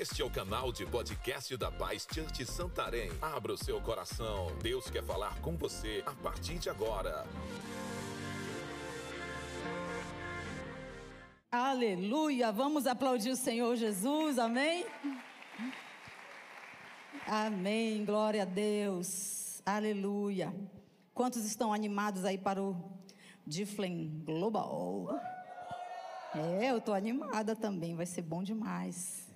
Este é o canal de podcast da Paz Church Santarém. Abra o seu coração. Deus quer falar com você a partir de agora. Aleluia! Vamos aplaudir o Senhor Jesus, amém? Amém, glória a Deus, aleluia. Quantos estão animados aí para o Difflin Global? É, eu estou animada também, vai ser bom demais.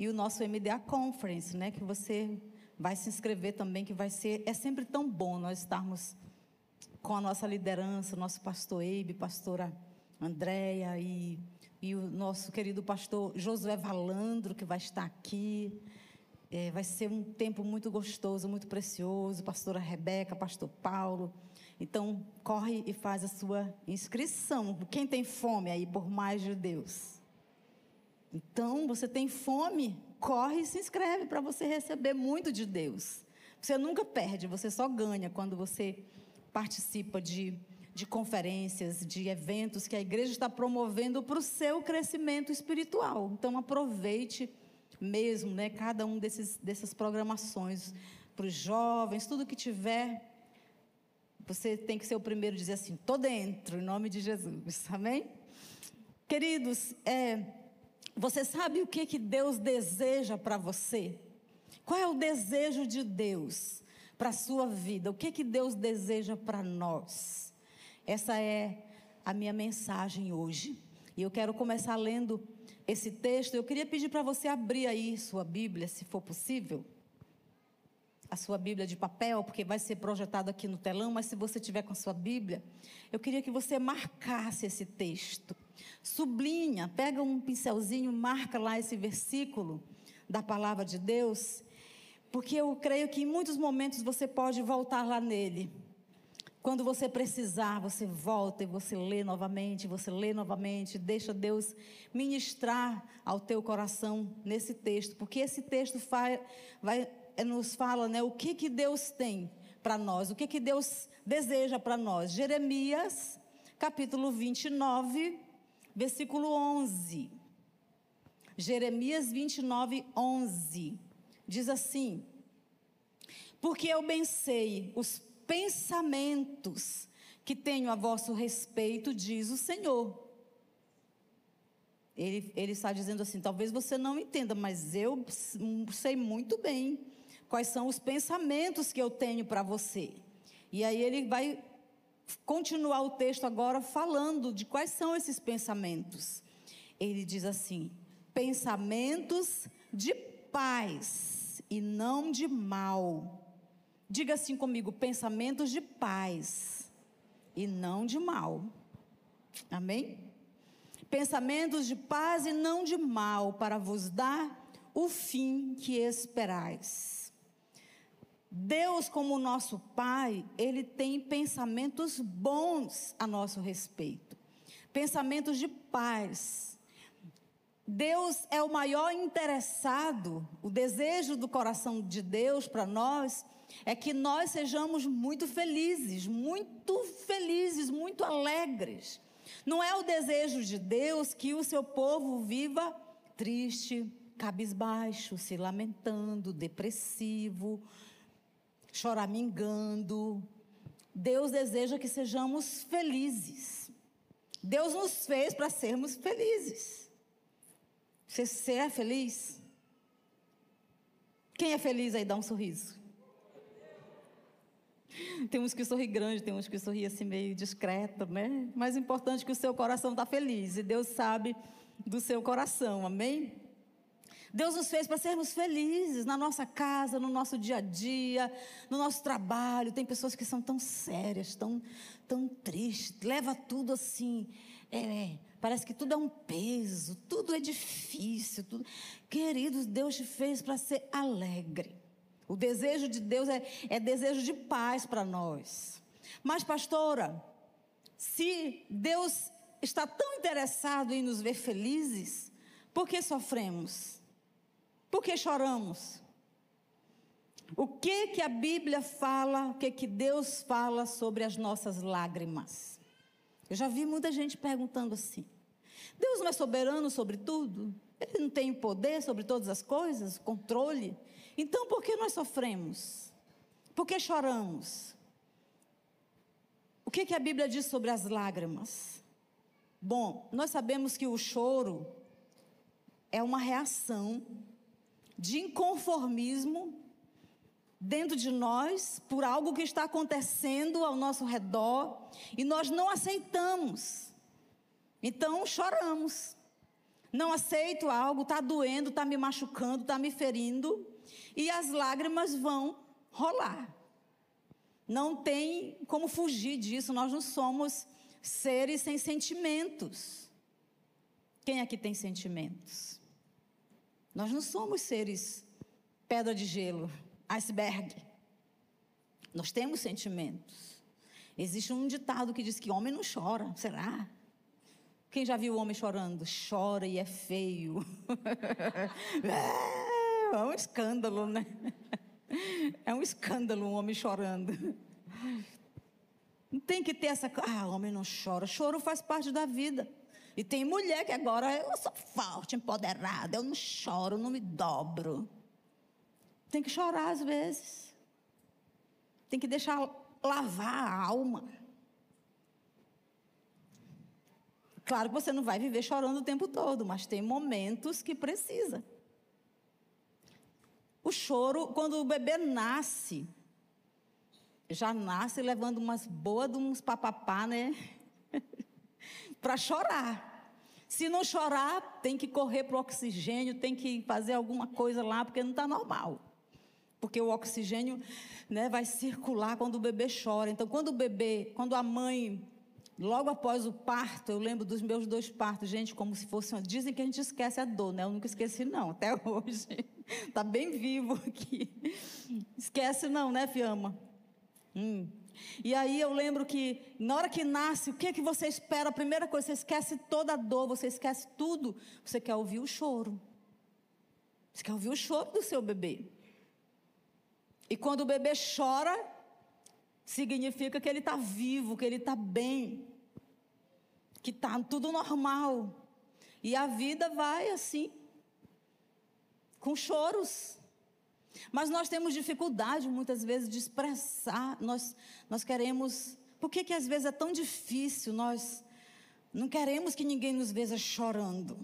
E o nosso MDA Conference, né, que você vai se inscrever também, que vai ser, é sempre tão bom nós estarmos com a nossa liderança, nosso pastor Eibe, pastora Andréia e, e o nosso querido pastor Josué Valandro, que vai estar aqui. É, vai ser um tempo muito gostoso, muito precioso. Pastora Rebeca, pastor Paulo. Então, corre e faz a sua inscrição. Quem tem fome aí por mais de Deus? Então, você tem fome? Corre e se inscreve para você receber muito de Deus. Você nunca perde, você só ganha quando você participa de, de conferências, de eventos que a igreja está promovendo para o seu crescimento espiritual. Então, aproveite mesmo, né, cada um desses, dessas programações para os jovens, tudo que tiver você tem que ser o primeiro a dizer assim: estou dentro, em nome de Jesus. Amém? Queridos, é, você sabe o que, que Deus deseja para você? Qual é o desejo de Deus para a sua vida? O que, que Deus deseja para nós? Essa é a minha mensagem hoje. E eu quero começar lendo esse texto. Eu queria pedir para você abrir aí sua Bíblia, se for possível a sua Bíblia de papel, porque vai ser projetado aqui no telão, mas se você tiver com a sua Bíblia, eu queria que você marcasse esse texto. Sublinha, pega um pincelzinho, marca lá esse versículo da palavra de Deus, porque eu creio que em muitos momentos você pode voltar lá nele. Quando você precisar, você volta e você lê novamente, você lê novamente, deixa Deus ministrar ao teu coração nesse texto, porque esse texto vai, vai é, nos fala né, o que, que Deus tem para nós, o que, que Deus deseja para nós. Jeremias, capítulo 29, versículo 11. Jeremias 29, 11. Diz assim: Porque eu bem sei os pensamentos que tenho a vosso respeito, diz o Senhor. Ele, ele está dizendo assim: talvez você não entenda, mas eu sei muito bem quais são os pensamentos que eu tenho para você. E aí ele vai continuar o texto agora falando de quais são esses pensamentos. Ele diz assim: pensamentos de paz e não de mal. Diga assim comigo: pensamentos de paz e não de mal. Amém? Pensamentos de paz e não de mal, para vos dar o fim que esperais. Deus, como nosso Pai, Ele tem pensamentos bons a nosso respeito, pensamentos de paz. Deus é o maior interessado, o desejo do coração de Deus para nós é que nós sejamos muito felizes, muito felizes, muito alegres. Não é o desejo de Deus que o seu povo viva triste, cabisbaixo, se lamentando, depressivo, choramingando. Deus deseja que sejamos felizes. Deus nos fez para sermos felizes. Você, é feliz? Quem é feliz aí dá um sorriso. Tem uns que sorri grande, tem uns que sorri assim meio discreto, né? Mais importante é que o seu coração está feliz e Deus sabe do seu coração, amém? Deus nos fez para sermos felizes na nossa casa, no nosso dia a dia, no nosso trabalho. Tem pessoas que são tão sérias, tão, tão tristes, leva tudo assim. É, parece que tudo é um peso, tudo é difícil. Tudo... Queridos, Deus te fez para ser alegre. O desejo de Deus é, é desejo de paz para nós. Mas, pastora, se Deus está tão interessado em nos ver felizes, por que sofremos? Por que choramos? O que que a Bíblia fala, o que que Deus fala sobre as nossas lágrimas? Eu já vi muita gente perguntando assim. Deus não é soberano sobre tudo? Ele não tem poder sobre todas as coisas, controle? Então por que nós sofremos? Por que choramos? O que, que a Bíblia diz sobre as lágrimas? Bom, nós sabemos que o choro é uma reação de inconformismo dentro de nós por algo que está acontecendo ao nosso redor e nós não aceitamos. Então choramos. Não aceito algo, está doendo, está me machucando, está me ferindo e as lágrimas vão rolar. Não tem como fugir disso, nós não somos seres sem sentimentos. Quem aqui tem sentimentos? Nós não somos seres pedra de gelo, iceberg. Nós temos sentimentos. Existe um ditado que diz que homem não chora, será? Quem já viu o homem chorando? Chora e é feio. é, é um escândalo, né? É um escândalo um homem chorando. Não tem que ter essa. Ah, homem não chora. Choro faz parte da vida. E tem mulher que agora eu sou forte, empoderada, eu não choro, não me dobro. Tem que chorar às vezes. Tem que deixar lavar a alma. Claro que você não vai viver chorando o tempo todo, mas tem momentos que precisa. O choro, quando o bebê nasce, já nasce levando umas boas de uns papapá, né? para chorar. Se não chorar, tem que correr para o oxigênio, tem que fazer alguma coisa lá, porque não está normal. Porque o oxigênio né, vai circular quando o bebê chora. Então, quando o bebê, quando a mãe, logo após o parto, eu lembro dos meus dois partos, gente, como se fosse. Dizem que a gente esquece a dor, né? Eu nunca esqueci, não, até hoje. Está bem vivo aqui. Esquece, não, né, Fiamma? Hum. E aí eu lembro que na hora que nasce, o que é que você espera? A primeira coisa, você esquece toda a dor, você esquece tudo. Você quer ouvir o choro. Você quer ouvir o choro do seu bebê. E quando o bebê chora, significa que ele está vivo, que ele está bem, que está tudo normal. E a vida vai assim, com choros. Mas nós temos dificuldade muitas vezes de expressar, nós, nós queremos. Por que, que às vezes é tão difícil? Nós não queremos que ninguém nos veja chorando.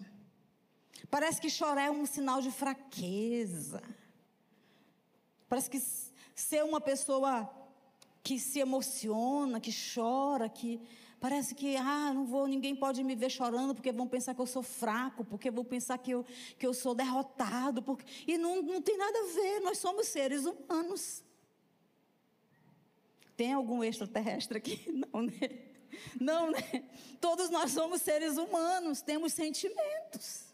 Parece que chorar é um sinal de fraqueza. Parece que ser uma pessoa que se emociona, que chora, que Parece que, ah, não vou, ninguém pode me ver chorando porque vão pensar que eu sou fraco, porque vão pensar que eu, que eu sou derrotado. Porque... E não, não tem nada a ver, nós somos seres humanos. Tem algum extraterrestre aqui? Não, né? Não, né? Todos nós somos seres humanos, temos sentimentos.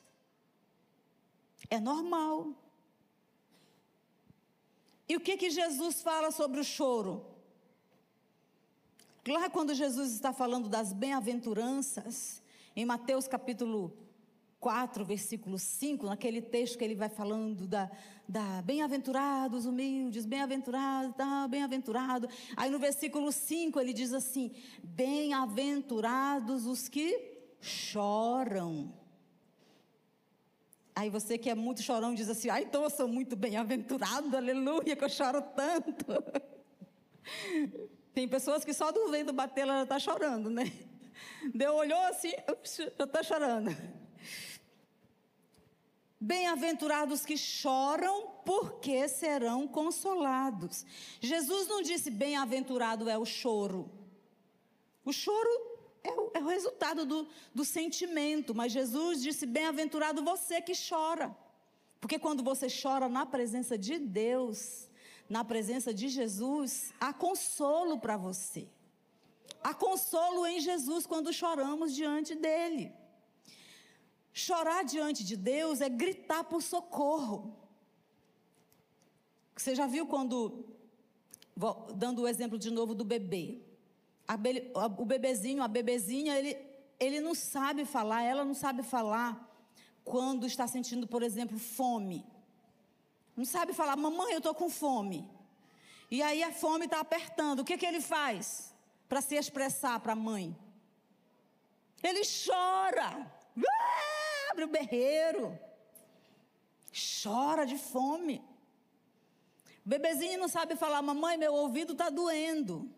É normal. E o que que Jesus fala sobre o choro? Lá quando Jesus está falando das bem-aventuranças, em Mateus capítulo 4, versículo 5, naquele texto que ele vai falando da, da bem-aventurados, humildes, bem-aventurados, tá, bem-aventurado. Aí no versículo 5 ele diz assim: bem-aventurados os que choram. Aí você que é muito chorão diz assim: ah, então eu sou muito bem-aventurado, aleluia, que eu choro tanto. Tem pessoas que só do vento bater ela já está chorando, né? Deu, olhou assim, já está chorando. Bem-aventurados que choram, porque serão consolados. Jesus não disse bem-aventurado é o choro. O choro é o, é o resultado do, do sentimento, mas Jesus disse bem-aventurado você que chora. Porque quando você chora na presença de Deus, na presença de Jesus, há consolo para você. Há consolo em Jesus quando choramos diante dele. Chorar diante de Deus é gritar por socorro. Você já viu quando, dando o exemplo de novo do bebê, be, o bebezinho, a bebezinha, ele, ele não sabe falar, ela não sabe falar quando está sentindo, por exemplo, fome. Não sabe falar, mamãe, eu estou com fome. E aí a fome está apertando. O que, que ele faz para se expressar para a mãe? Ele chora. abre o berreiro, chora de fome. O bebezinho não sabe falar, mamãe, meu ouvido está doendo.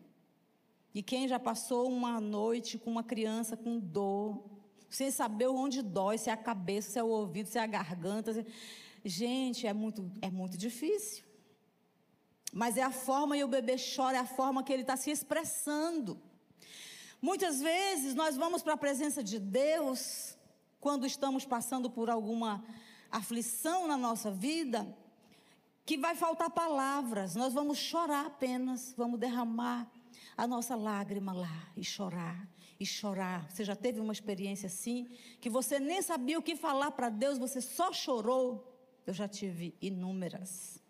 E quem já passou uma noite com uma criança com dor, sem saber onde dói, se é a cabeça, se é o ouvido, se é a garganta. Se... Gente, é muito, é muito difícil. Mas é a forma, e o bebê chora, é a forma que ele está se expressando. Muitas vezes nós vamos para a presença de Deus, quando estamos passando por alguma aflição na nossa vida, que vai faltar palavras, nós vamos chorar apenas, vamos derramar a nossa lágrima lá e chorar e chorar. Você já teve uma experiência assim que você nem sabia o que falar para Deus, você só chorou? Eu já tive inúmeras.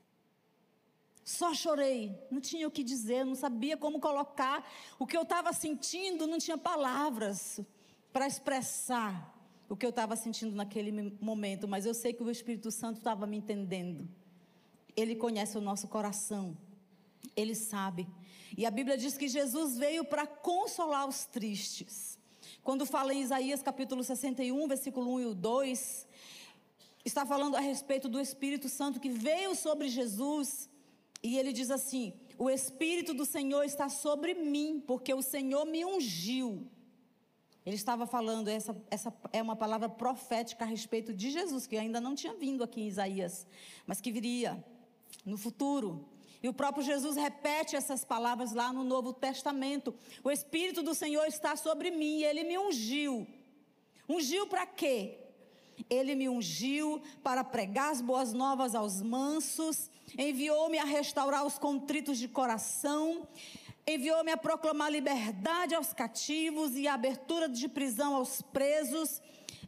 Só chorei, não tinha o que dizer, não sabia como colocar o que eu estava sentindo, não tinha palavras para expressar o que eu estava sentindo naquele momento, mas eu sei que o Espírito Santo estava me entendendo. Ele conhece o nosso coração. Ele sabe. E a Bíblia diz que Jesus veio para consolar os tristes. Quando fala em Isaías capítulo 61, versículo 1 e 2, está falando a respeito do Espírito Santo que veio sobre Jesus. E ele diz assim: O Espírito do Senhor está sobre mim, porque o Senhor me ungiu. Ele estava falando, essa, essa é uma palavra profética a respeito de Jesus, que ainda não tinha vindo aqui em Isaías, mas que viria no futuro. E o próprio Jesus repete essas palavras lá no Novo Testamento. O Espírito do Senhor está sobre mim e ele me ungiu. Ungiu para quê? Ele me ungiu para pregar as boas novas aos mansos, enviou-me a restaurar os contritos de coração, enviou-me a proclamar liberdade aos cativos e abertura de prisão aos presos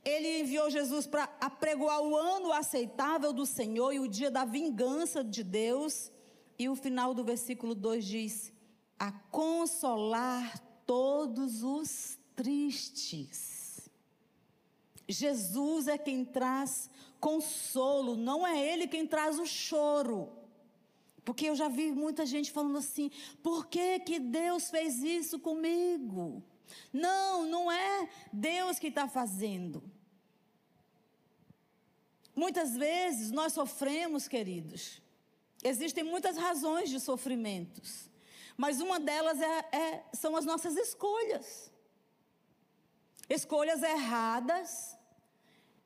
ele enviou Jesus para apregoar o ano aceitável do Senhor e o dia da vingança de Deus. E o final do versículo 2 diz: a consolar todos os tristes. Jesus é quem traz consolo, não é Ele quem traz o choro. Porque eu já vi muita gente falando assim: por que, que Deus fez isso comigo? Não, não é Deus que está fazendo. Muitas vezes nós sofremos, queridos. Existem muitas razões de sofrimentos. Mas uma delas é, é, são as nossas escolhas. Escolhas erradas,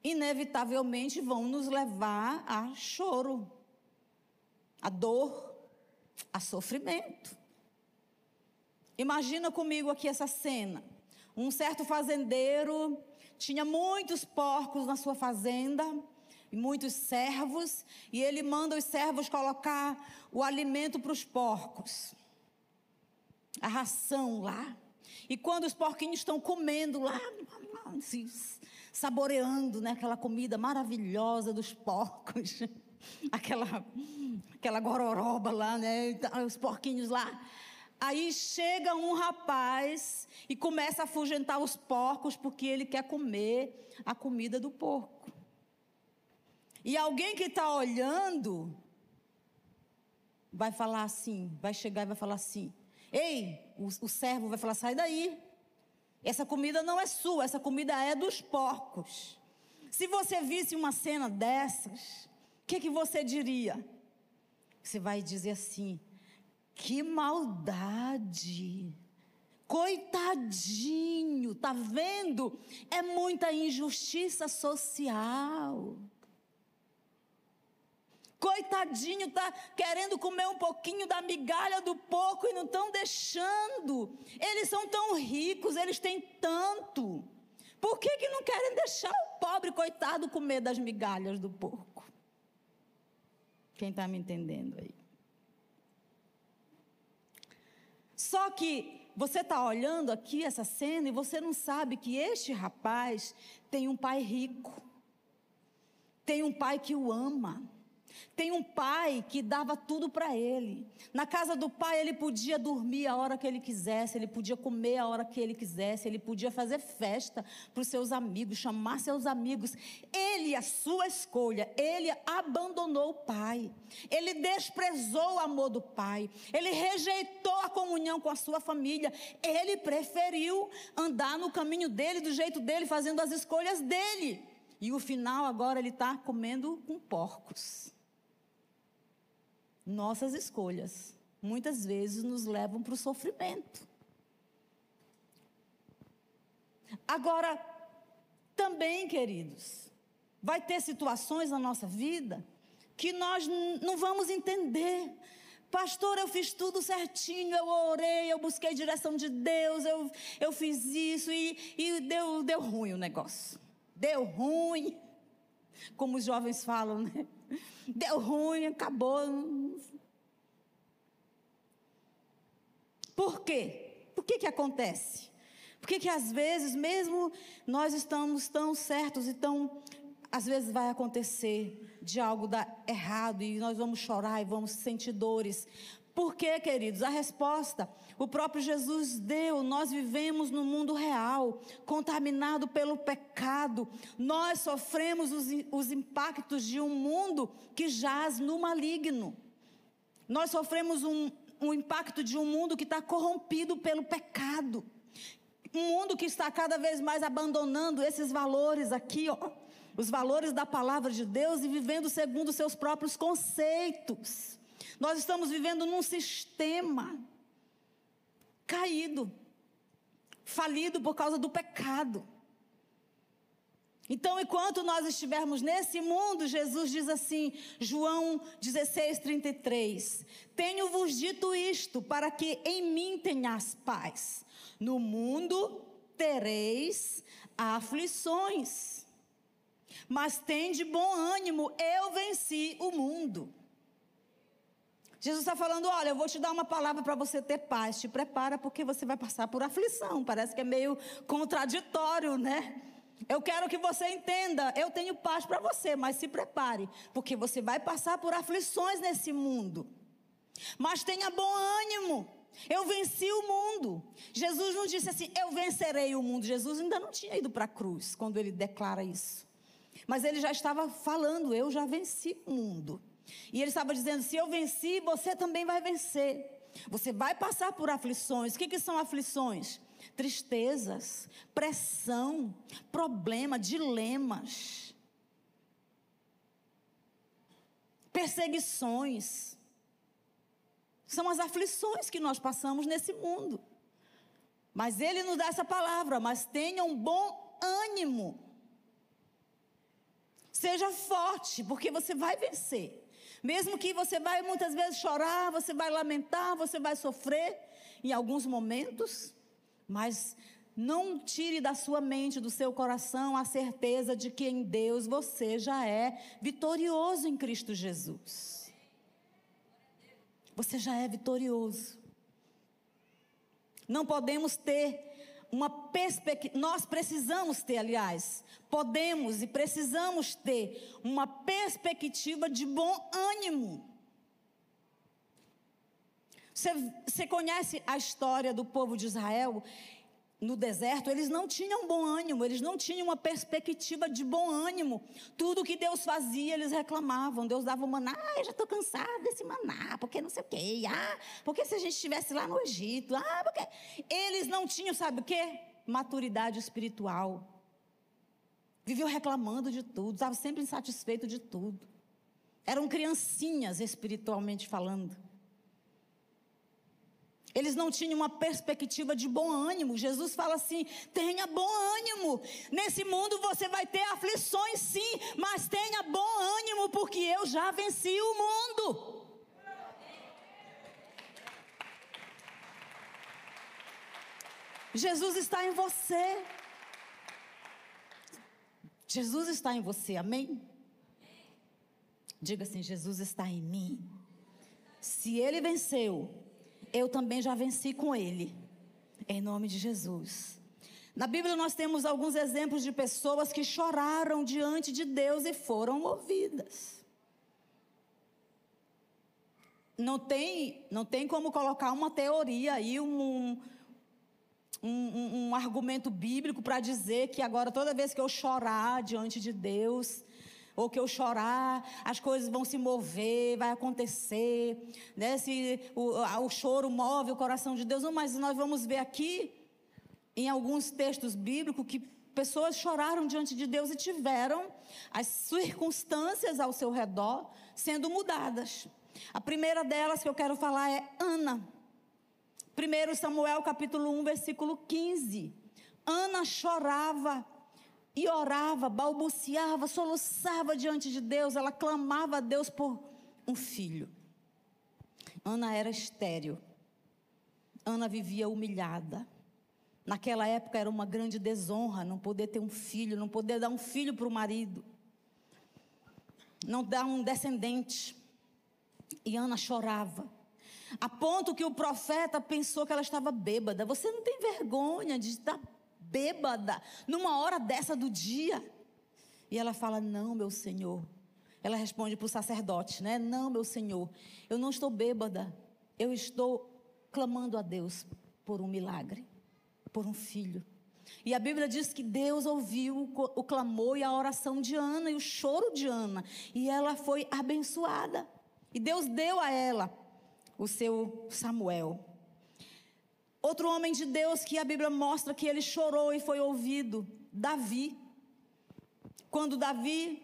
inevitavelmente vão nos levar a choro, a dor, a sofrimento. Imagina comigo aqui essa cena. Um certo fazendeiro tinha muitos porcos na sua fazenda e muitos servos, e ele manda os servos colocar o alimento para os porcos, a ração lá. E quando os porquinhos estão comendo lá, se saboreando né, aquela comida maravilhosa dos porcos, aquela, aquela gororoba lá, né, os porquinhos lá. Aí chega um rapaz e começa a afugentar os porcos porque ele quer comer a comida do porco. E alguém que está olhando vai falar assim, vai chegar e vai falar assim: Ei, o, o servo vai falar: sai daí. Essa comida não é sua, essa comida é dos porcos. Se você visse uma cena dessas, o que, que você diria? Você vai dizer assim: que maldade. Coitadinho, tá vendo? É muita injustiça social. Coitadinho, está querendo comer um pouquinho da migalha do porco e não estão deixando. Eles são tão ricos, eles têm tanto. Por que, que não querem deixar o pobre coitado comer das migalhas do porco? Quem está me entendendo aí? Só que você está olhando aqui essa cena e você não sabe que este rapaz tem um pai rico, tem um pai que o ama Tem um pai que dava tudo para ele. Na casa do pai, ele podia dormir a hora que ele quisesse, ele podia comer a hora que ele quisesse, ele podia fazer festa para os seus amigos, chamar seus amigos. Ele, a sua escolha, ele abandonou o pai. Ele desprezou o amor do pai. Ele rejeitou a comunhão com a sua família. Ele preferiu andar no caminho dele, do jeito dele, fazendo as escolhas dele. E o final agora ele está comendo com porcos. Nossas escolhas muitas vezes nos levam para o sofrimento. Agora, também, queridos, vai ter situações na nossa vida que nós não vamos entender. Pastor, eu fiz tudo certinho, eu orei, eu busquei direção de Deus, eu, eu fiz isso e, e deu, deu ruim o negócio. Deu ruim. Como os jovens falam, né? Deu ruim, acabou. Por quê? Por que que acontece? Por que que às vezes, mesmo nós estamos tão certos e tão às vezes vai acontecer de algo dar errado e nós vamos chorar e vamos sentir dores. Por quê, queridos? A resposta o próprio Jesus deu. Nós vivemos no mundo real, contaminado pelo pecado. Nós sofremos os, os impactos de um mundo que jaz no maligno. Nós sofremos um, um impacto de um mundo que está corrompido pelo pecado. Um mundo que está cada vez mais abandonando esses valores aqui, ó, os valores da palavra de Deus e vivendo segundo seus próprios conceitos. Nós estamos vivendo num sistema caído, falido por causa do pecado. Então, enquanto nós estivermos nesse mundo, Jesus diz assim, João 16, 33: Tenho-vos dito isto, para que em mim tenhas paz. No mundo tereis aflições, mas tende bom ânimo, eu venci o mundo. Jesus está falando: olha, eu vou te dar uma palavra para você ter paz. Te prepara porque você vai passar por aflição. Parece que é meio contraditório, né? Eu quero que você entenda, eu tenho paz para você, mas se prepare, porque você vai passar por aflições nesse mundo. Mas tenha bom ânimo. Eu venci o mundo. Jesus não disse assim, eu vencerei o mundo. Jesus ainda não tinha ido para a cruz quando ele declara isso. Mas ele já estava falando, eu já venci o mundo. E ele estava dizendo: se eu venci, você também vai vencer. Você vai passar por aflições. O que, que são aflições? Tristezas, pressão, problema, dilemas, perseguições. São as aflições que nós passamos nesse mundo. Mas ele nos dá essa palavra, mas tenha um bom ânimo. Seja forte, porque você vai vencer. Mesmo que você vai muitas vezes chorar, você vai lamentar, você vai sofrer em alguns momentos, mas não tire da sua mente, do seu coração, a certeza de que em Deus você já é vitorioso em Cristo Jesus. Você já é vitorioso. Não podemos ter uma perspectiva, nós precisamos ter, aliás, podemos e precisamos ter uma perspectiva de bom ânimo. Você, você conhece a história do povo de Israel? No deserto, eles não tinham bom ânimo, eles não tinham uma perspectiva de bom ânimo. Tudo que Deus fazia, eles reclamavam. Deus dava o maná, ah, eu já estou cansado desse maná, porque não sei o quê. Ah, porque se a gente estivesse lá no Egito, ah, porque. Eles não tinham, sabe o quê? Maturidade espiritual. Viviam reclamando de tudo, estavam sempre insatisfeitos de tudo. Eram criancinhas espiritualmente falando. Eles não tinham uma perspectiva de bom ânimo. Jesus fala assim: tenha bom ânimo. Nesse mundo você vai ter aflições, sim, mas tenha bom ânimo, porque eu já venci o mundo. Jesus está em você. Jesus está em você, amém? Diga assim: Jesus está em mim. Se ele venceu, eu também já venci com ele. Em nome de Jesus. Na Bíblia nós temos alguns exemplos de pessoas que choraram diante de Deus e foram ouvidas. não tem, não tem como colocar uma teoria aí, um, um, um, um argumento bíblico para dizer que agora toda vez que eu chorar diante de Deus, ou que eu chorar, as coisas vão se mover, vai acontecer, né? Se o, o choro move o coração de Deus, não, mas nós vamos ver aqui em alguns textos bíblicos que pessoas choraram diante de Deus e tiveram as circunstâncias ao seu redor sendo mudadas. A primeira delas que eu quero falar é Ana. 1 Samuel capítulo 1, versículo 15. Ana chorava e orava, balbuciava, soluçava diante de Deus, ela clamava a Deus por um filho. Ana era estéril. Ana vivia humilhada. Naquela época era uma grande desonra não poder ter um filho, não poder dar um filho para o marido, não dar um descendente. E Ana chorava, a ponto que o profeta pensou que ela estava bêbada. Você não tem vergonha de estar bêbada numa hora dessa do dia? E ela fala: Não, meu senhor. Ela responde para o sacerdote, né? Não, meu senhor, eu não estou bêbada. Eu estou clamando a Deus por um milagre por um filho. E a Bíblia diz que Deus ouviu o clamor e a oração de Ana e o choro de Ana. E ela foi abençoada. E Deus deu a ela o seu Samuel. Outro homem de Deus que a Bíblia mostra que ele chorou e foi ouvido, Davi. Quando Davi,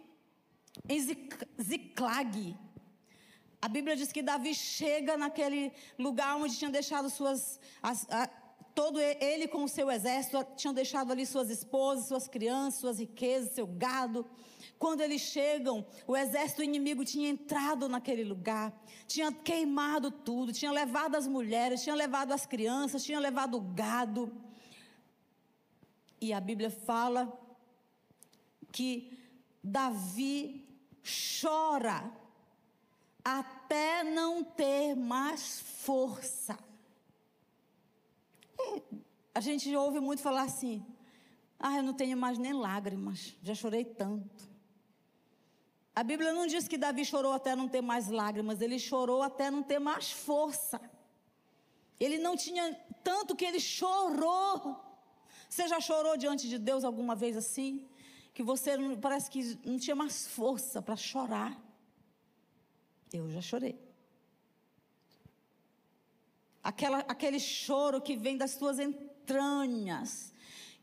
em Ziclag, a Bíblia diz que Davi chega naquele lugar onde tinha deixado suas. As, todo ele com o seu exército tinham deixado ali suas esposas, suas crianças, suas riquezas, seu gado. Quando eles chegam, o exército inimigo tinha entrado naquele lugar, tinha queimado tudo, tinha levado as mulheres, tinha levado as crianças, tinha levado o gado. E a Bíblia fala que Davi chora até não ter mais força. A gente ouve muito falar assim: ah, eu não tenho mais nem lágrimas, já chorei tanto. A Bíblia não diz que Davi chorou até não ter mais lágrimas, ele chorou até não ter mais força. Ele não tinha tanto que ele chorou. Você já chorou diante de Deus alguma vez assim? Que você parece que não tinha mais força para chorar. Eu já chorei. Aquela, aquele choro que vem das suas entranhas,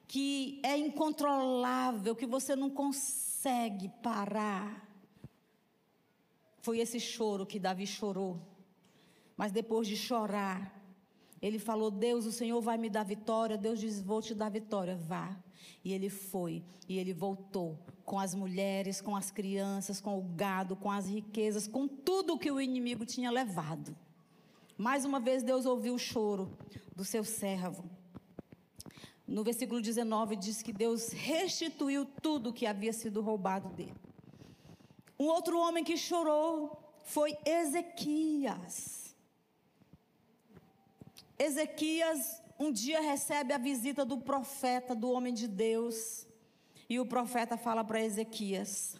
que é incontrolável, que você não consegue parar. Foi esse choro que Davi chorou. Mas depois de chorar, ele falou: Deus, o Senhor vai me dar vitória. Deus diz: Vou te dar vitória, vá. E ele foi, e ele voltou com as mulheres, com as crianças, com o gado, com as riquezas, com tudo que o inimigo tinha levado. Mais uma vez, Deus ouviu o choro do seu servo. No versículo 19 diz que Deus restituiu tudo que havia sido roubado dele. Um outro homem que chorou foi Ezequias. Ezequias um dia recebe a visita do profeta, do homem de Deus, e o profeta fala para Ezequias: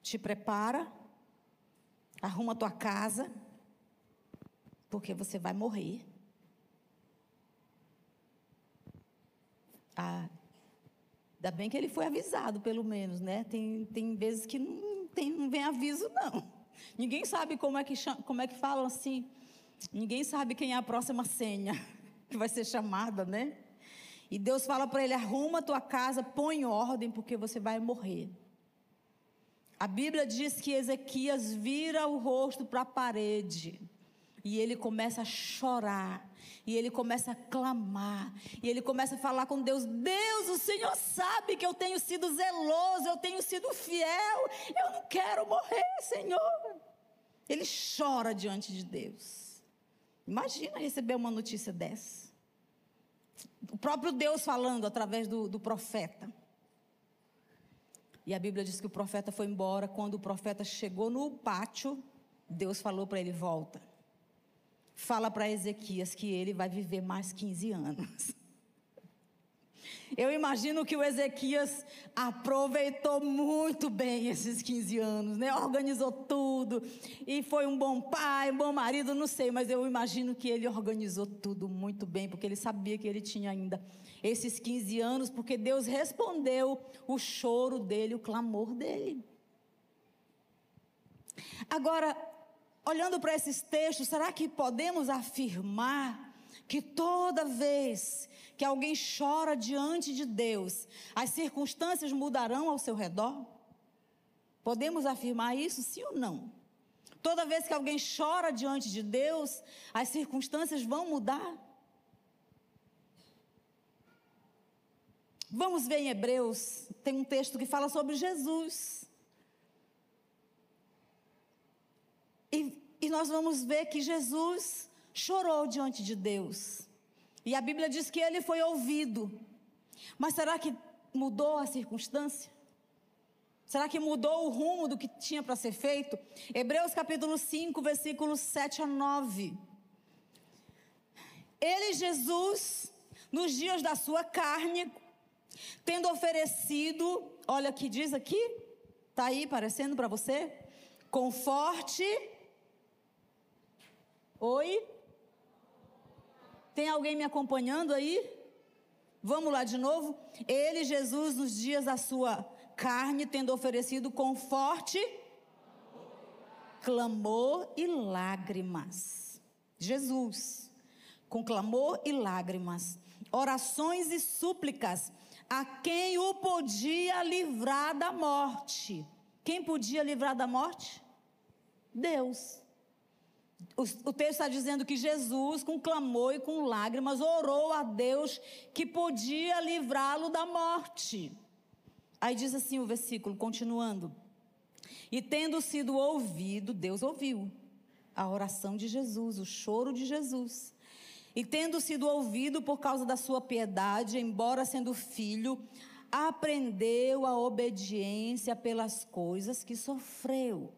Te prepara, arruma tua casa, porque você vai morrer. Ah, ainda bem que ele foi avisado, pelo menos, né? Tem, tem vezes que não, tem, não vem aviso, não. Ninguém sabe como é, que, como é que falam assim. Ninguém sabe quem é a próxima senha que vai ser chamada, né? E Deus fala para ele: arruma tua casa, põe em ordem, porque você vai morrer. A Bíblia diz que Ezequias vira o rosto para a parede. E ele começa a chorar. E ele começa a clamar. E ele começa a falar com Deus: Deus, o Senhor sabe que eu tenho sido zeloso, eu tenho sido fiel. Eu não quero morrer, Senhor. Ele chora diante de Deus. Imagina receber uma notícia dessa. O próprio Deus falando através do, do profeta. E a Bíblia diz que o profeta foi embora. Quando o profeta chegou no pátio, Deus falou para ele: volta fala para Ezequias que ele vai viver mais 15 anos. Eu imagino que o Ezequias aproveitou muito bem esses 15 anos, né? Organizou tudo e foi um bom pai, um bom marido, não sei, mas eu imagino que ele organizou tudo muito bem, porque ele sabia que ele tinha ainda esses 15 anos, porque Deus respondeu o choro dele, o clamor dele. Agora, olhando para esses textos, será que podemos afirmar que toda vez que alguém chora diante de Deus, as circunstâncias mudarão ao seu redor? Podemos afirmar isso, sim ou não? Toda vez que alguém chora diante de Deus, as circunstâncias vão mudar? Vamos ver em Hebreus, tem um texto que fala sobre Jesus. E, e nós vamos ver que Jesus chorou diante de Deus. E a Bíblia diz que ele foi ouvido. Mas será que mudou a circunstância? Será que mudou o rumo do que tinha para ser feito? Hebreus capítulo 5, versículos 7 a 9. Ele, Jesus, nos dias da sua carne, tendo oferecido, olha que diz aqui, está aí aparecendo para você, conforte. Oi? Tem alguém me acompanhando aí? Vamos lá de novo? Ele, Jesus, nos dias da sua carne, tendo oferecido com forte clamor e lágrimas. Jesus, com clamor e lágrimas, orações e súplicas a quem o podia livrar da morte. Quem podia livrar da morte? Deus. O, texto está dizendo que Jesus, com clamor e com lágrimas, orou a Deus que podia livrá-lo da morte. Aí diz assim o versículo, continuando. E tendo sido ouvido, Deus ouviu a oração de Jesus, o choro de Jesus. E tendo sido ouvido por causa da sua piedade, embora sendo filho, aprendeu a obediência pelas coisas que sofreu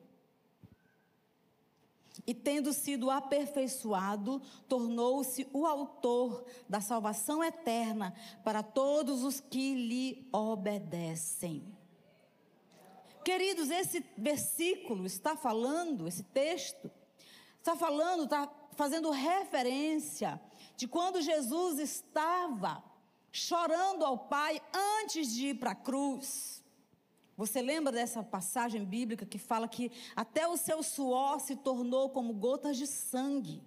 e tendo sido aperfeiçoado, tornou-se o autor da salvação eterna para todos os que lhe obedecem. Queridos, esse versículo está falando, esse texto, está falando, está fazendo referência de quando Jesus estava chorando ao Pai antes de ir para a cruz. Você lembra dessa passagem bíblica que fala que até o seu suor se tornou como gotas de sangue?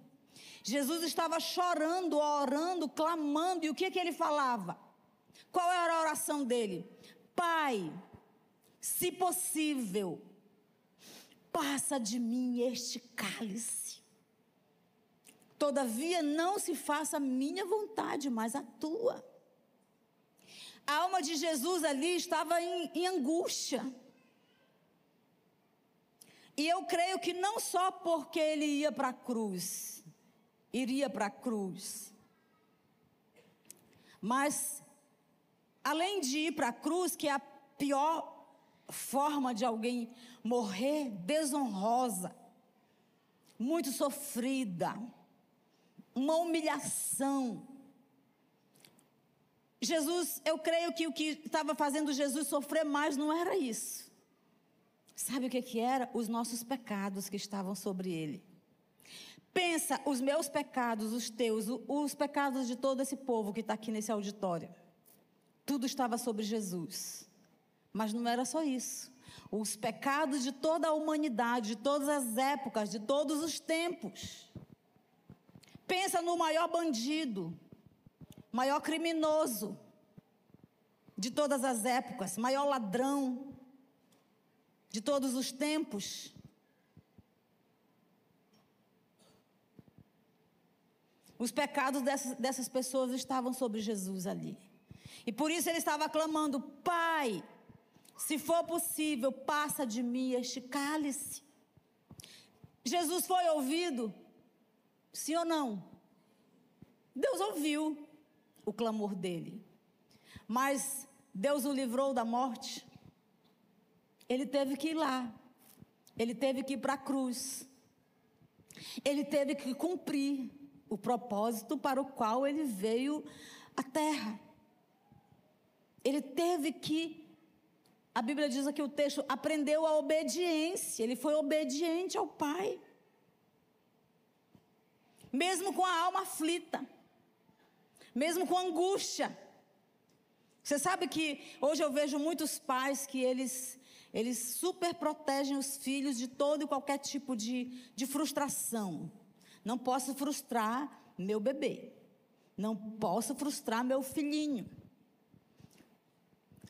Jesus estava chorando, orando, clamando, e o que, que ele falava? Qual era a oração dele? Pai, se possível, passa de mim este cálice. Todavia, não se faça a minha vontade, mas a tua. A alma de Jesus ali estava em, em angústia. E eu creio que não só porque ele ia para a cruz, iria para a cruz, mas além de ir para a cruz, que é a pior forma de alguém morrer, desonrosa, muito sofrida, uma humilhação, Jesus, eu creio que o que estava fazendo Jesus sofrer mais não era isso. Sabe o que, que era? Os nossos pecados que estavam sobre ele. Pensa os meus pecados, os teus, os pecados de todo esse povo que está aqui nesse auditório. Tudo estava sobre Jesus. Mas não era só isso. Os pecados de toda a humanidade, de todas as épocas, de todos os tempos. Pensa no maior bandido, maior criminoso de todas as épocas, maior ladrão de todos os tempos. Os pecados dessas, dessas pessoas estavam sobre Jesus ali. E por isso ele estava clamando: Pai, se for possível, passa de mim este cálice. Jesus foi ouvido? Sim ou não? Deus ouviu o clamor dele. Mas Deus o livrou da morte. Ele teve que ir lá. Ele teve que ir para a cruz. Ele teve que cumprir o propósito para o qual ele veio à terra. Ele teve que, a Bíblia diz aqui o texto, aprendeu a obediência. Ele foi obediente ao Pai. Mesmo com a alma aflita, mesmo com angústia. Você sabe que hoje eu vejo muitos pais que eles eles super protegem os filhos de todo e qualquer tipo de, de frustração. Não posso frustrar meu bebê. Não posso frustrar meu filhinho.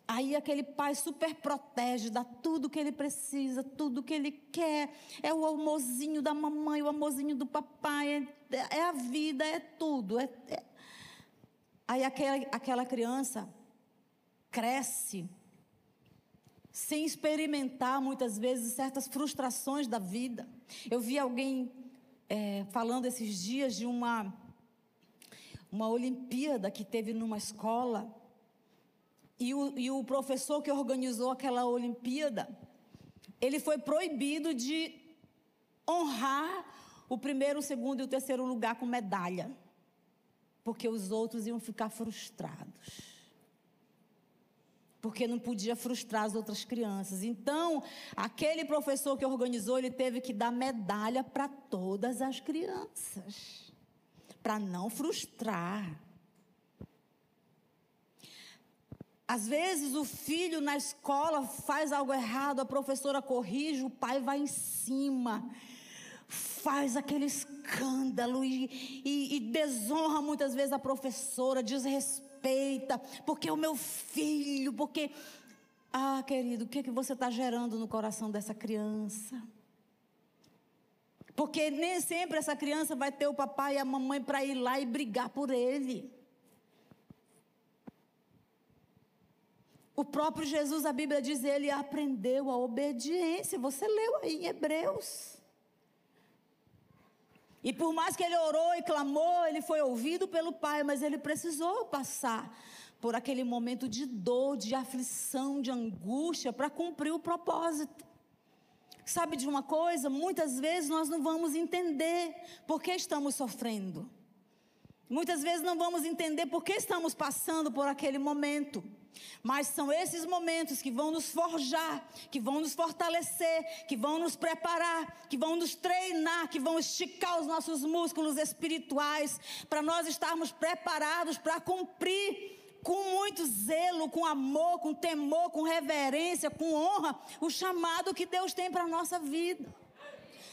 Aí aquele pai super protege, dá tudo que ele precisa, tudo que ele quer. É o amorzinho da mamãe, o amorzinho do papai, é, é a vida, é tudo. É, é. Aí aquela, aquela criança cresce sem experimentar muitas vezes certas frustrações da vida. Eu vi alguém é, falando esses dias de uma uma Olimpíada que teve numa escola e o, e o professor que organizou aquela Olimpíada ele foi proibido de honrar o primeiro, o segundo e o terceiro lugar com medalha, porque os outros iam ficar frustrados porque não podia frustrar as outras crianças. Então, aquele professor que organizou, ele teve que dar medalha para todas as crianças, para não frustrar. Às vezes o filho na escola faz algo errado, a professora corrige, o pai vai em cima, faz aquele escândalo e, e, e desonra muitas vezes a professora, desrespeita respeita, porque é o meu filho, porque. Ah, querido, o que, é que você está gerando no coração dessa criança? Porque nem sempre essa criança vai ter o papai e a mamãe para ir lá e brigar por ele. O próprio Jesus, a Bíblia diz, ele aprendeu a obediência. Você leu aí em Hebreus. E por mais que ele orou e clamou, ele foi ouvido pelo Pai, mas ele precisou passar por aquele momento de dor, de aflição, de angústia, para cumprir o propósito. Sabe de uma coisa? Muitas vezes nós não vamos entender por que estamos sofrendo. Muitas vezes não vamos entender por que estamos passando por aquele momento. Mas são esses momentos que vão nos forjar, que vão nos fortalecer, que vão nos preparar, que vão nos treinar, que vão esticar os nossos músculos espirituais, para nós estarmos preparados para cumprir com muito zelo, com amor, com temor, com reverência, com honra, o chamado que Deus tem para a nossa vida.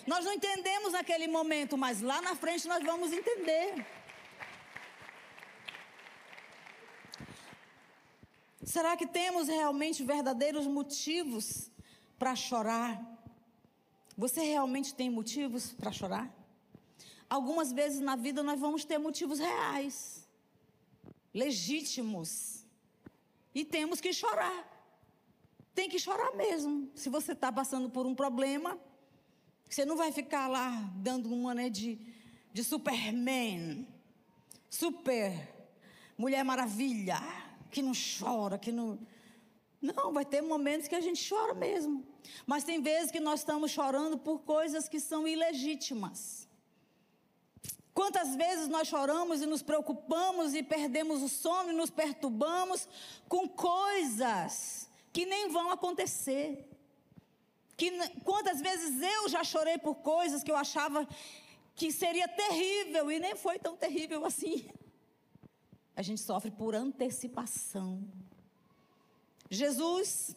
Nós não entendemos naquele momento, mas lá na frente nós vamos entender. Será que temos realmente verdadeiros motivos para chorar? Você realmente tem motivos para chorar? Algumas vezes na vida nós vamos ter motivos reais, legítimos, e temos que chorar. Tem que chorar mesmo. Se você está passando por um problema, você não vai ficar lá dando uma né, de, de Superman, super Mulher Maravilha que não chora, que não. Não, vai ter momentos que a gente chora mesmo. Mas tem vezes que nós estamos chorando por coisas que são ilegítimas. Quantas vezes nós choramos e nos preocupamos e perdemos o sono e nos perturbamos com coisas que nem vão acontecer. Que, quantas vezes eu já chorei por coisas que eu achava que seria terrível e nem foi tão terrível assim a gente sofre por antecipação. Jesus,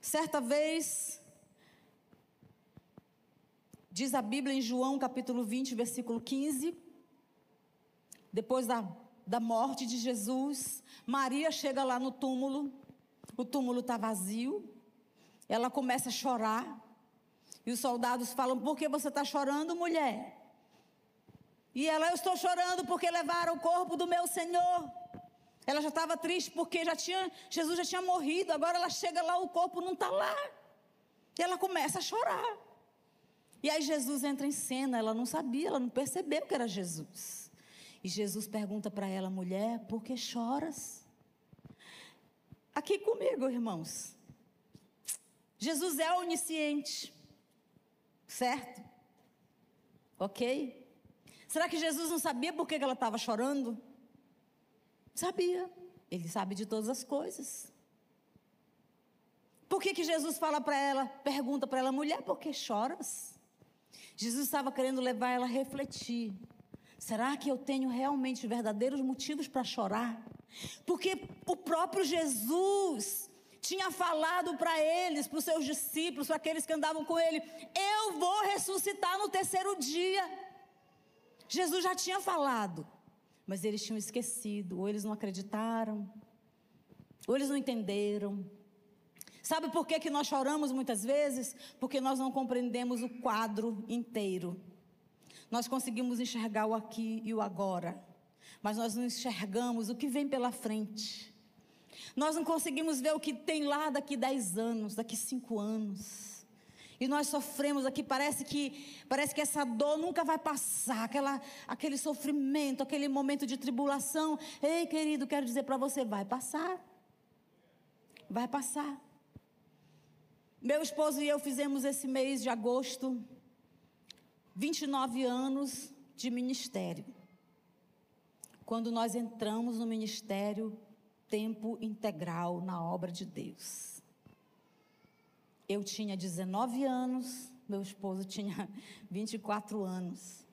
certa vez, diz a Bíblia em João capítulo 20, versículo 15, depois da, da morte de Jesus, Maria chega lá no túmulo, o túmulo está vazio, ela começa a chorar, e os soldados falam: Por que você está chorando, mulher? E ela, eu estou chorando porque levaram o corpo do meu Senhor. Ela já estava triste porque já tinha, Jesus já tinha morrido. Agora ela chega lá, o corpo não está lá. E ela começa a chorar. E aí Jesus entra em cena. Ela não sabia, ela não percebeu que era Jesus. E Jesus pergunta para ela, mulher, por que choras? Aqui comigo, irmãos. Jesus é onisciente, certo? Ok? Será que Jesus não sabia por que ela estava chorando? Sabia. Ele sabe de todas as coisas. Por que, que Jesus fala para ela, pergunta para ela, mulher, por que choras? Jesus estava querendo levar ela a refletir. Será que eu tenho realmente verdadeiros motivos para chorar? Porque o próprio Jesus tinha falado para eles, para os seus discípulos, para aqueles que andavam com ele: Eu vou ressuscitar no terceiro dia. Jesus já tinha falado, mas eles tinham esquecido, ou eles não acreditaram, ou eles não entenderam. Sabe por que, que nós choramos muitas vezes? Porque nós não compreendemos o quadro inteiro. Nós conseguimos enxergar o aqui e o agora, mas nós não enxergamos o que vem pela frente. Nós não conseguimos ver o que tem lá daqui dez anos, daqui cinco anos. E nós sofremos aqui, parece que parece que essa dor nunca vai passar, aquela, aquele sofrimento, aquele momento de tribulação. Ei, querido, quero dizer para você, vai passar. Vai passar. Meu esposo e eu fizemos esse mês de agosto 29 anos de ministério. Quando nós entramos no ministério tempo integral na obra de Deus. Eu tinha 19 anos, meu esposo tinha 24 anos.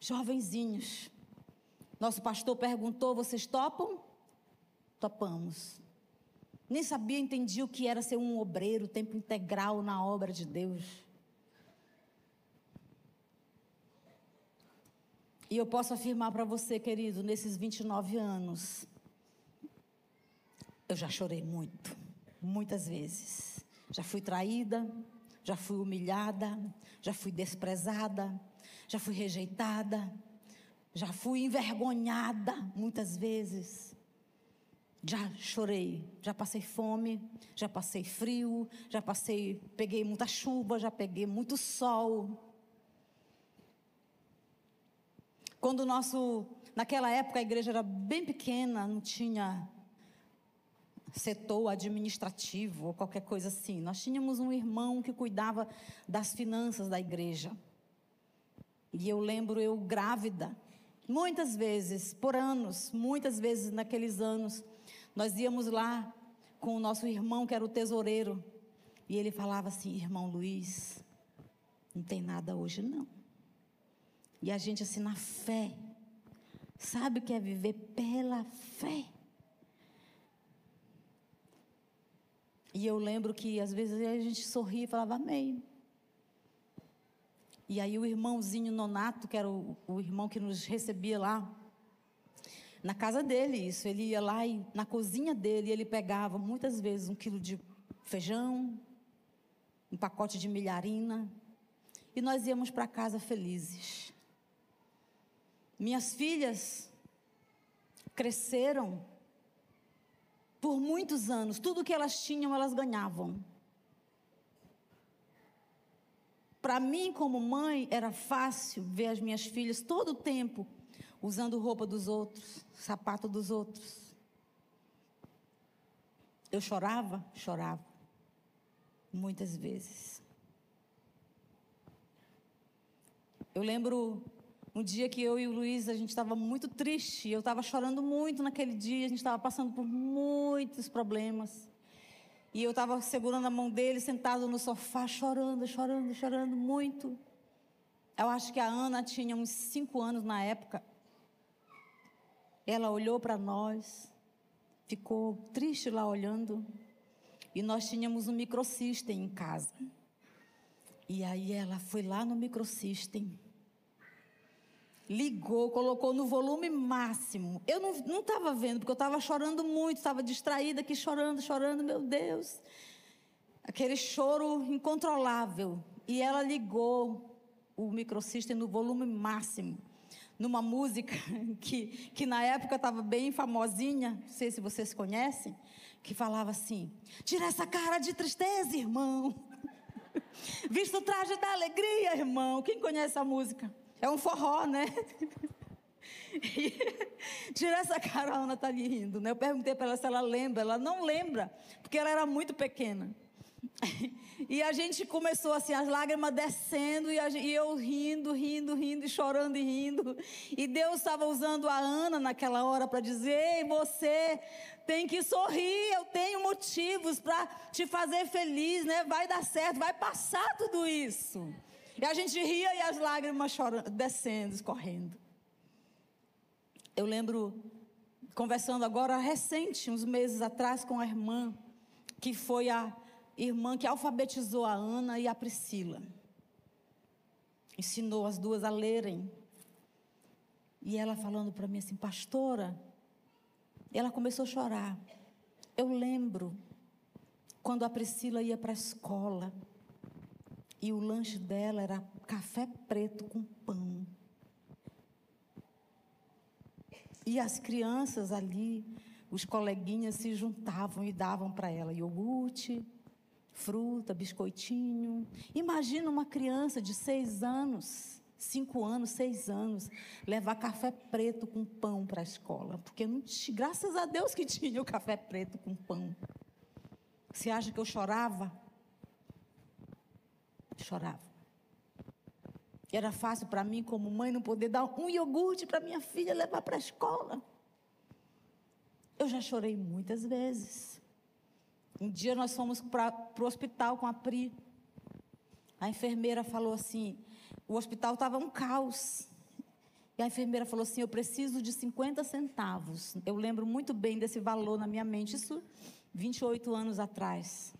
Jovenzinhos. Nosso pastor perguntou: vocês topam? Topamos. Nem sabia, entendia o que era ser um obreiro, tempo integral na obra de Deus. E eu posso afirmar para você, querido, nesses 29 anos, eu já chorei muito, muitas vezes. Já fui traída, já fui humilhada, já fui desprezada, já fui rejeitada, já fui envergonhada muitas vezes. Já chorei, já passei fome, já passei frio, já passei, peguei muita chuva, já peguei muito sol. Quando o nosso, naquela época a igreja era bem pequena, não tinha setor administrativo ou qualquer coisa assim. Nós tínhamos um irmão que cuidava das finanças da igreja. E eu lembro eu grávida, muitas vezes, por anos, muitas vezes naqueles anos, nós íamos lá com o nosso irmão, que era o tesoureiro, e ele falava assim: Irmão Luiz, não tem nada hoje não. E a gente, assim, na fé, sabe o que é viver pela fé? E eu lembro que às vezes a gente sorria e falava amém. E aí o irmãozinho Nonato, que era o, o irmão que nos recebia lá, na casa dele isso. Ele ia lá e na cozinha dele ele pegava muitas vezes um quilo de feijão, um pacote de milharina, e nós íamos para casa felizes. Minhas filhas cresceram por muitos anos, tudo que elas tinham, elas ganhavam. Para mim, como mãe, era fácil ver as minhas filhas todo o tempo usando roupa dos outros, sapato dos outros. Eu chorava? Chorava. Muitas vezes. Eu lembro um dia que eu e o Luiz, a gente estava muito triste. Eu estava chorando muito naquele dia. A gente estava passando por muitos problemas. E eu estava segurando a mão dele, sentado no sofá, chorando, chorando, chorando muito. Eu acho que a Ana tinha uns cinco anos na época. Ela olhou para nós, ficou triste lá olhando, e nós tínhamos um microsystem em casa. E aí ela foi lá no microsystem, ligou, colocou no volume máximo. Eu não estava vendo, porque eu estava chorando muito, estava distraída aqui, chorando, chorando, meu Deus. Aquele choro incontrolável. E ela ligou o microsystem no volume máximo numa música que, que na época estava bem famosinha, não sei se vocês conhecem, que falava assim: Tira essa cara de tristeza, irmão. Vista o traje da alegria, irmão. Quem conhece a música? É um forró, né? Tira essa cara, a Ana está ali rindo, né? Eu perguntei para ela se ela lembra. Ela não lembra, porque ela era muito pequena. E a gente começou assim, as lágrimas descendo, e, gente, e, eu rindo, rindo, rindo, e chorando e rindo. E Deus estava usando a Ana naquela hora para dizer: Ei, você tem que sorrir, eu tenho motivos para te fazer feliz, né? Vai dar certo, vai passar tudo isso. E a gente ria e as lágrimas chorando, descendo, escorrendo. Eu lembro, conversando agora recente, uns meses atrás, com a irmã, que foi a irmã que alfabetizou a Ana e a Priscila. Ensinou as duas a lerem. E ela falando para mim assim, pastora, ela começou a chorar. Eu lembro quando a Priscila ia para a escola e o lanche dela era café preto com pão. E as crianças ali, os coleguinhas se juntavam e davam para ela iogurte, fruta, biscoitinho. Imagina uma criança de seis anos, cinco anos, seis anos, levar café preto com pão para a escola. Porque não, graças a Deus que tinha o café preto com pão. Você acha que eu chorava? Chorava. Era fácil para mim, como mãe, não poder dar um iogurte para minha filha levar para a escola. Eu já chorei muitas vezes. Um dia nós fomos para o hospital com a Pri. A enfermeira falou assim: o hospital estava um caos. E a enfermeira falou assim: Eu preciso de 50 centavos. Eu lembro muito bem desse valor na minha mente, isso 28 anos atrás.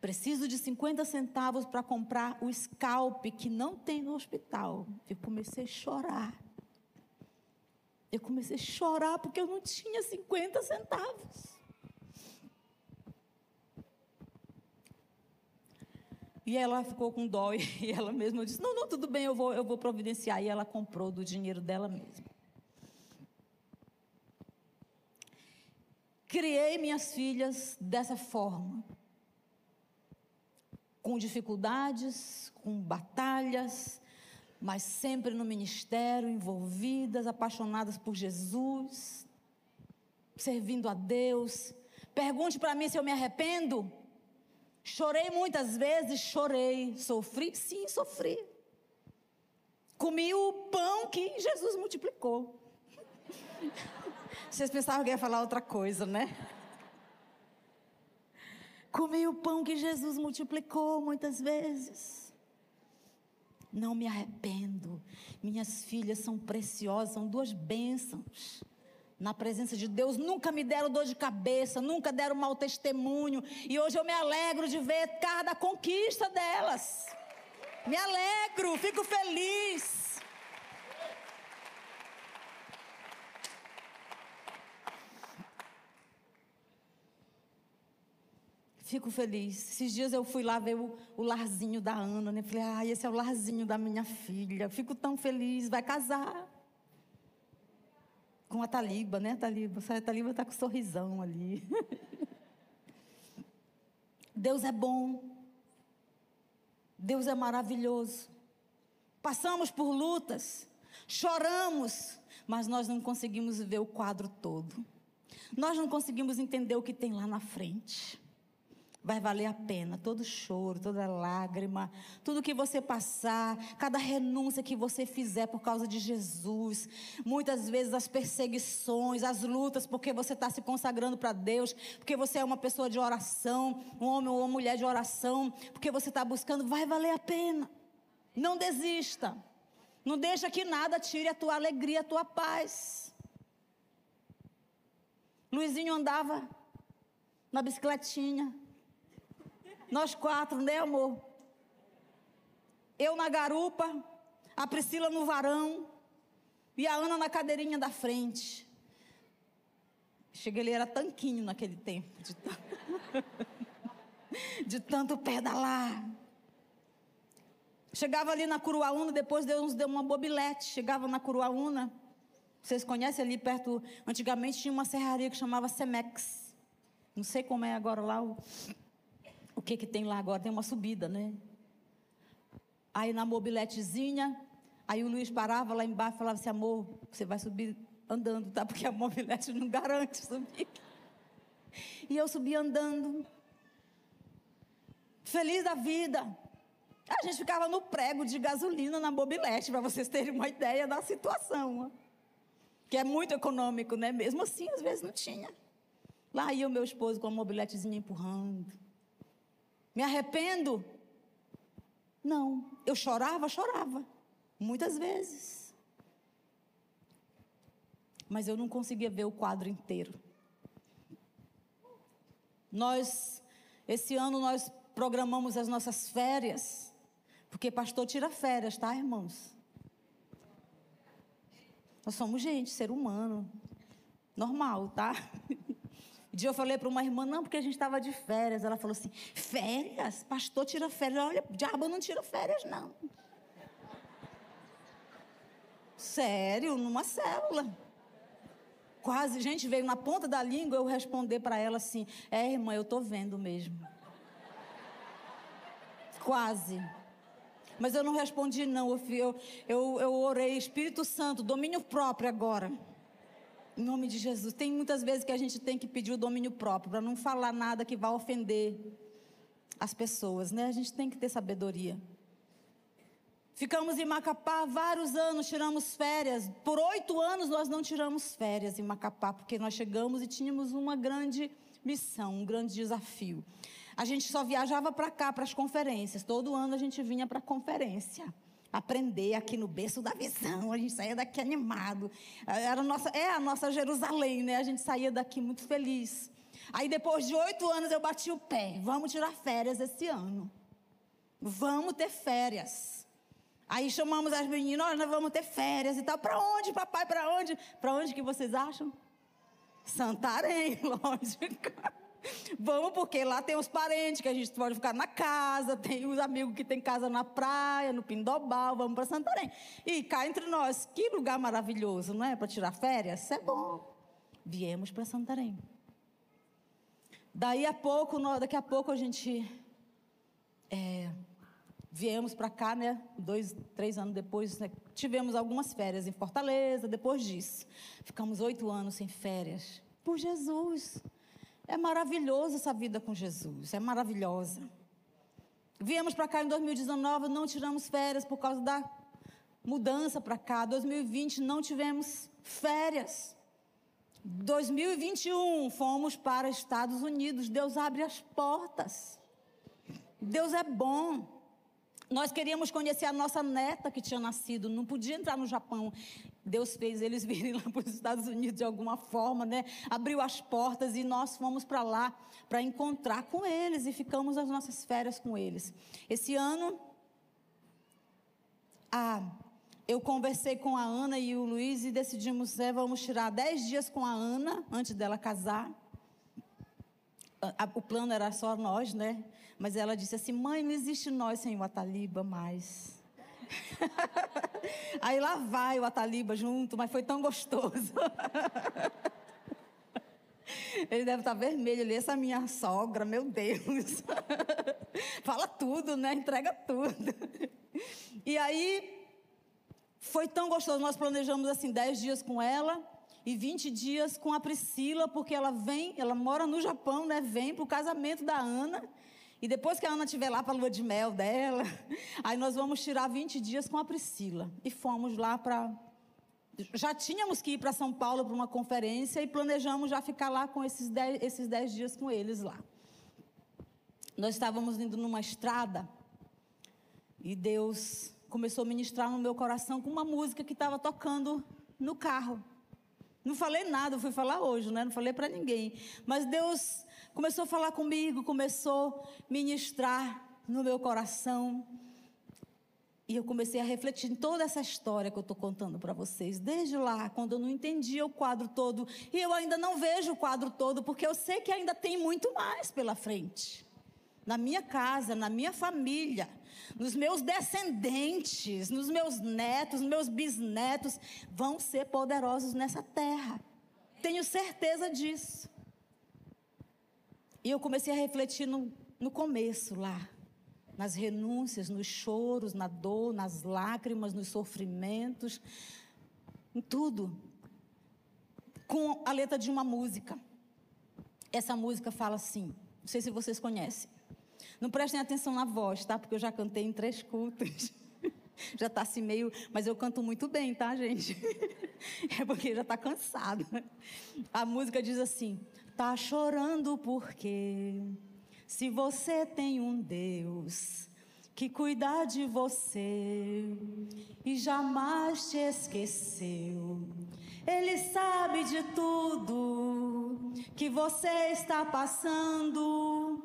Preciso de 50 centavos para comprar o scalp que não tem no hospital. Eu comecei a chorar. Eu comecei a chorar porque eu não tinha 50 centavos. E ela ficou com dó e ela mesma disse: Não, não, tudo bem, eu vou, eu vou providenciar. E ela comprou do dinheiro dela mesma. Criei minhas filhas dessa forma. Com dificuldades, com batalhas, mas sempre no ministério, envolvidas, apaixonadas por Jesus, servindo a Deus. Pergunte para mim se eu me arrependo. Chorei muitas vezes, chorei. Sofri? Sim, sofri. Comi o pão que Jesus multiplicou. Vocês pensavam que ia falar outra coisa, né? Comi o pão que Jesus multiplicou muitas vezes. Não me arrependo. Minhas filhas são preciosas, são duas bênçãos na presença de Deus, nunca me deram dor de cabeça, nunca deram mau testemunho, e hoje eu me alegro de ver cada conquista delas. Me alegro, fico feliz. Fico feliz. Esses dias eu fui lá ver o, o larzinho da Ana, né? Falei, ah, esse é o larzinho da minha filha. Fico tão feliz, vai casar com a Taliba, né, Taliba? A Taliba está com um sorrisão ali. Deus é bom. Deus é maravilhoso. Passamos por lutas, choramos, mas nós não conseguimos ver o quadro todo. Nós não conseguimos entender o que tem lá na frente vai valer a pena. Todo choro, toda lágrima, tudo que você passar, cada renúncia que você fizer por causa de Jesus, muitas vezes as perseguições, as lutas, porque você está se consagrando para Deus, porque você é uma pessoa de oração, um homem ou uma mulher de oração, porque você está buscando, vai valer a pena. Não desista. Não deixa que nada tire a tua alegria, a tua paz. Luizinho andava na bicicletinha, nós quatro, né, amor? Eu na garupa, a Priscila no varão e a Ana na cadeirinha da frente. Cheguei, ele era tanquinho naquele tempo, de, de tanto pedalar. Chegava ali na Curuaúna, depois Deus nos deu uma mobilete. Chegava na Curuaúna, vocês conhecem ali perto, antigamente tinha uma serraria que chamava Semex. Não sei como é agora lá o, o que que tem lá agora? Tem uma subida, né? Aí na mobiletezinha, aí o Luiz parava lá embaixo e falava assim, amor, você vai subir andando, tá? Porque a mobilete não garante subir. E eu subi andando. feliz da vida. A gente ficava no prego de gasolina na mobilete, para vocês terem uma ideia da situação. Que é muito econômico, né? Mesmo assim, às vezes não tinha. Lá ia o meu esposo com a mobiletezinha empurrando. Me arrependo? Não. Eu chorava, chorava. Muitas vezes. Mas eu não conseguia ver o quadro inteiro. Nós, esse ano, nós programamos as nossas férias. Porque pastor tira férias, tá, irmãos? Nós somos gente, ser humano. Normal, tá? Um dia eu falei para uma irmã, não, porque a gente estava de férias. Ela falou assim: férias? Pastor tira férias. Olha, diabo não tira férias, não. Sério, numa célula. Quase, gente, veio na ponta da língua eu responder para ela assim: é, irmã, eu estou vendo mesmo. Quase. Mas eu não respondi, não. Eu, eu, eu orei, Espírito Santo, domínio próprio agora. Em nome de Jesus. Tem muitas vezes que a gente tem que pedir o domínio próprio, para não falar nada que vá ofender as pessoas, né? A gente tem que ter sabedoria. Ficamos em Macapá vários anos, tiramos férias. Por oito anos nós não tiramos férias em Macapá, porque nós chegamos e tínhamos uma grande missão, um grande desafio. A gente só viajava para cá, para as conferências. Todo ano a gente vinha para a conferência aprender aqui no berço da visão. A gente saía daqui animado. Era a nossa, é a nossa Jerusalém, né? A gente saía daqui muito feliz. Aí depois de oito anos eu bati o pé. Vamos tirar férias esse ano. Vamos ter férias. Aí chamamos as meninas, nós vamos ter férias e tal. Para onde, papai? Para onde? Para onde que vocês acham? Santarém, lógico. Vamos, porque lá tem os parentes que a gente pode ficar na casa, tem os amigos que tem casa na praia, no Pindobal, vamos para Santarém. E cá entre nós, que lugar maravilhoso, não é? Para tirar férias? Isso é bom. Viemos para Santarém. Daí a pouco, daqui a pouco a gente é, viemos para cá, né? Dois, três anos depois, né? tivemos algumas férias em Fortaleza. Depois disso, ficamos oito anos sem férias. Por Jesus. É maravilhoso essa vida com Jesus, é maravilhosa. Viemos para cá em 2019, não tiramos férias por causa da mudança para cá. 2020 não tivemos férias. 2021 fomos para Estados Unidos. Deus abre as portas. Deus é bom. Nós queríamos conhecer a nossa neta que tinha nascido, não podia entrar no Japão. Deus fez eles virem lá para os Estados Unidos de alguma forma, né? Abriu as portas e nós fomos para lá para encontrar com eles e ficamos as nossas férias com eles. Esse ano, ah, eu conversei com a Ana e o Luiz e decidimos, é, vamos tirar dez dias com a Ana antes dela casar. O plano era só nós, né? Mas ela disse assim: mãe, não existe nós sem o Ataliba mais. Aí lá vai o Ataliba junto, mas foi tão gostoso. Ele deve estar vermelho ali, essa minha sogra, meu Deus. Fala tudo, né? Entrega tudo. E aí, foi tão gostoso. Nós planejamos assim, 10 dias com ela e 20 dias com a Priscila, porque ela vem, ela mora no Japão, né? Vem para o casamento da Ana. E depois que a Ana estiver lá para a lua de mel dela, aí nós vamos tirar 20 dias com a Priscila. E fomos lá para. Já tínhamos que ir para São Paulo para uma conferência e planejamos já ficar lá com esses 10, esses dez dias com eles lá. Nós estávamos indo numa estrada e Deus começou a ministrar no meu coração com uma música que estava tocando no carro. Não falei nada, fui falar hoje, né? Não falei para ninguém. Mas Deus começou a falar comigo, começou a ministrar no meu coração. E eu comecei a refletir em toda essa história que eu estou contando para vocês. Desde lá, quando eu não entendia o quadro todo. E eu ainda não vejo o quadro todo, porque eu sei que ainda tem muito mais pela frente. Na minha casa, na minha família, nos meus descendentes, nos meus netos, nos meus bisnetos, vão ser poderosos nessa terra. Tenho certeza disso. E eu comecei a refletir no, no começo lá, nas renúncias, nos choros, na dor, nas lágrimas, nos sofrimentos, em tudo. Com a letra de uma música. Essa música fala assim, não sei se vocês conhecem. Não prestem atenção na voz, tá? Porque eu já cantei em três cultos. Já está assim meio. Mas eu canto muito bem, tá, gente? É porque já está cansado. A música diz assim: Tá chorando porque se você tem um Deus que cuida de você e jamais te esqueceu. Ele sabe de tudo que você está passando.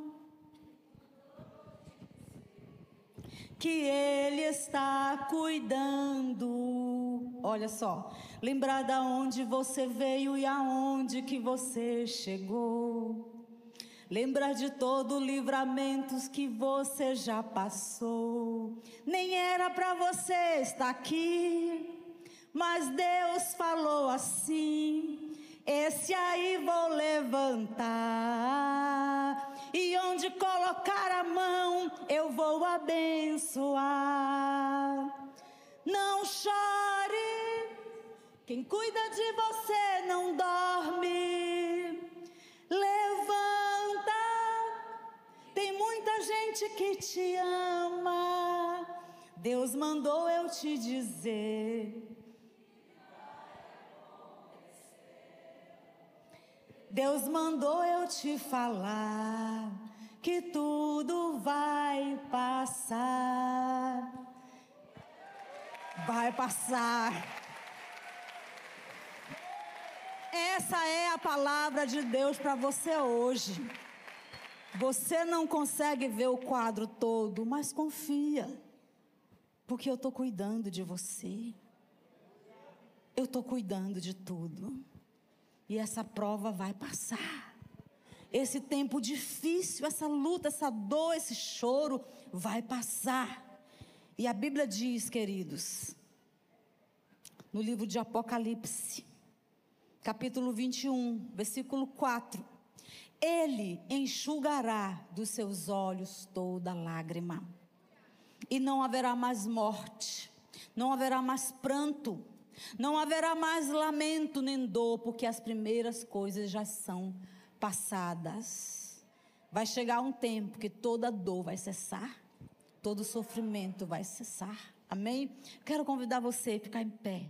que Ele está cuidando. Olha só, lembrar da onde você veio e aonde que você chegou. Lembrar de todo o livramentos que você já passou. Nem era para você estar aqui, mas Deus falou assim: esse aí vou levantar e onde colocar a mão eu vou abençoar. Não chore, quem cuida de você não dorme. Levanta, tem muita gente que te ama. Deus mandou eu te dizer. Deus mandou eu te falar que tudo vai passar. Vai passar. Essa é a palavra de Deus para você hoje. Você não consegue ver o quadro todo, mas confia, porque eu estou cuidando de você. Eu estou cuidando de tudo. E essa prova vai passar. Esse tempo difícil, essa luta, essa dor, esse choro vai passar. E a Bíblia diz, queridos, no livro de Apocalipse, capítulo 21, versículo 4: Ele enxugará dos seus olhos toda lágrima, e não haverá mais morte, não haverá mais pranto, não haverá mais lamento nem dor, porque as primeiras coisas já são passadas. Vai chegar um tempo que toda dor vai cessar, todo sofrimento vai cessar. Amém? Quero convidar você a ficar em pé.